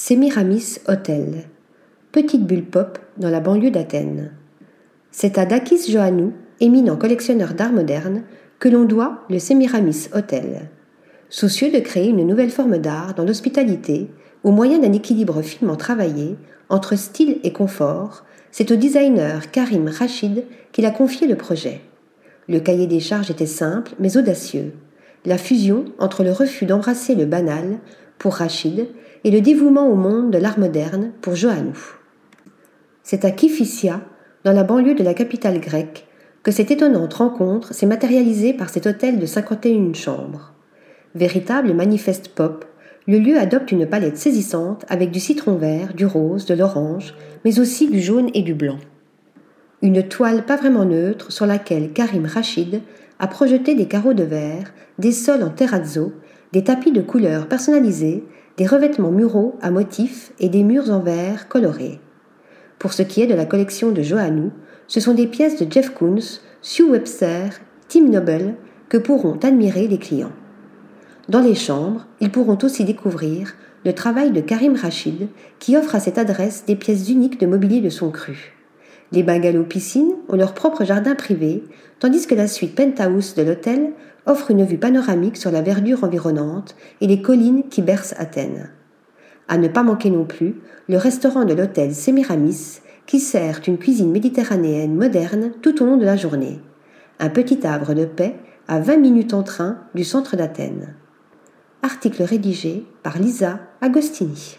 Semiramis Hotel, petite bulle pop dans la banlieue d'Athènes. C'est à Dakis Joannou, éminent collectionneur d'art moderne, que l'on doit le Semiramis Hotel. Soucieux de créer une nouvelle forme d'art dans l'hospitalité, au moyen d'un équilibre finement travaillé entre style et confort, c'est au designer Karim Rachid qu'il a confié le projet. Le cahier des charges était simple mais audacieux. La fusion entre le refus d'embrasser le banal pour Rachid et le dévouement au monde de l'art moderne pour Johannou. C'est à Kifissia, dans la banlieue de la capitale grecque, que cette étonnante rencontre s'est matérialisée par cet hôtel de 51 chambres. Véritable manifeste pop, le lieu adopte une palette saisissante avec du citron vert, du rose, de l'orange, mais aussi du jaune et du blanc. Une toile pas vraiment neutre sur laquelle Karim Rachid a projeté des carreaux de verre, des sols en terrazzo, des tapis de couleurs personnalisés des revêtements muraux à motifs et des murs en verre colorés. Pour ce qui est de la collection de Johannou, ce sont des pièces de Jeff Koons, Sue Webster, Tim Noble que pourront admirer les clients. Dans les chambres, ils pourront aussi découvrir le travail de Karim Rachid qui offre à cette adresse des pièces uniques de mobilier de son cru. Les bungalows piscines ont leur propre jardin privé, tandis que la suite penthouse de l'hôtel offre une vue panoramique sur la verdure environnante et les collines qui bercent Athènes. À ne pas manquer non plus le restaurant de l'hôtel Semiramis qui sert une cuisine méditerranéenne moderne tout au long de la journée. Un petit havre de paix à 20 minutes en train du centre d'Athènes. Article rédigé par Lisa Agostini.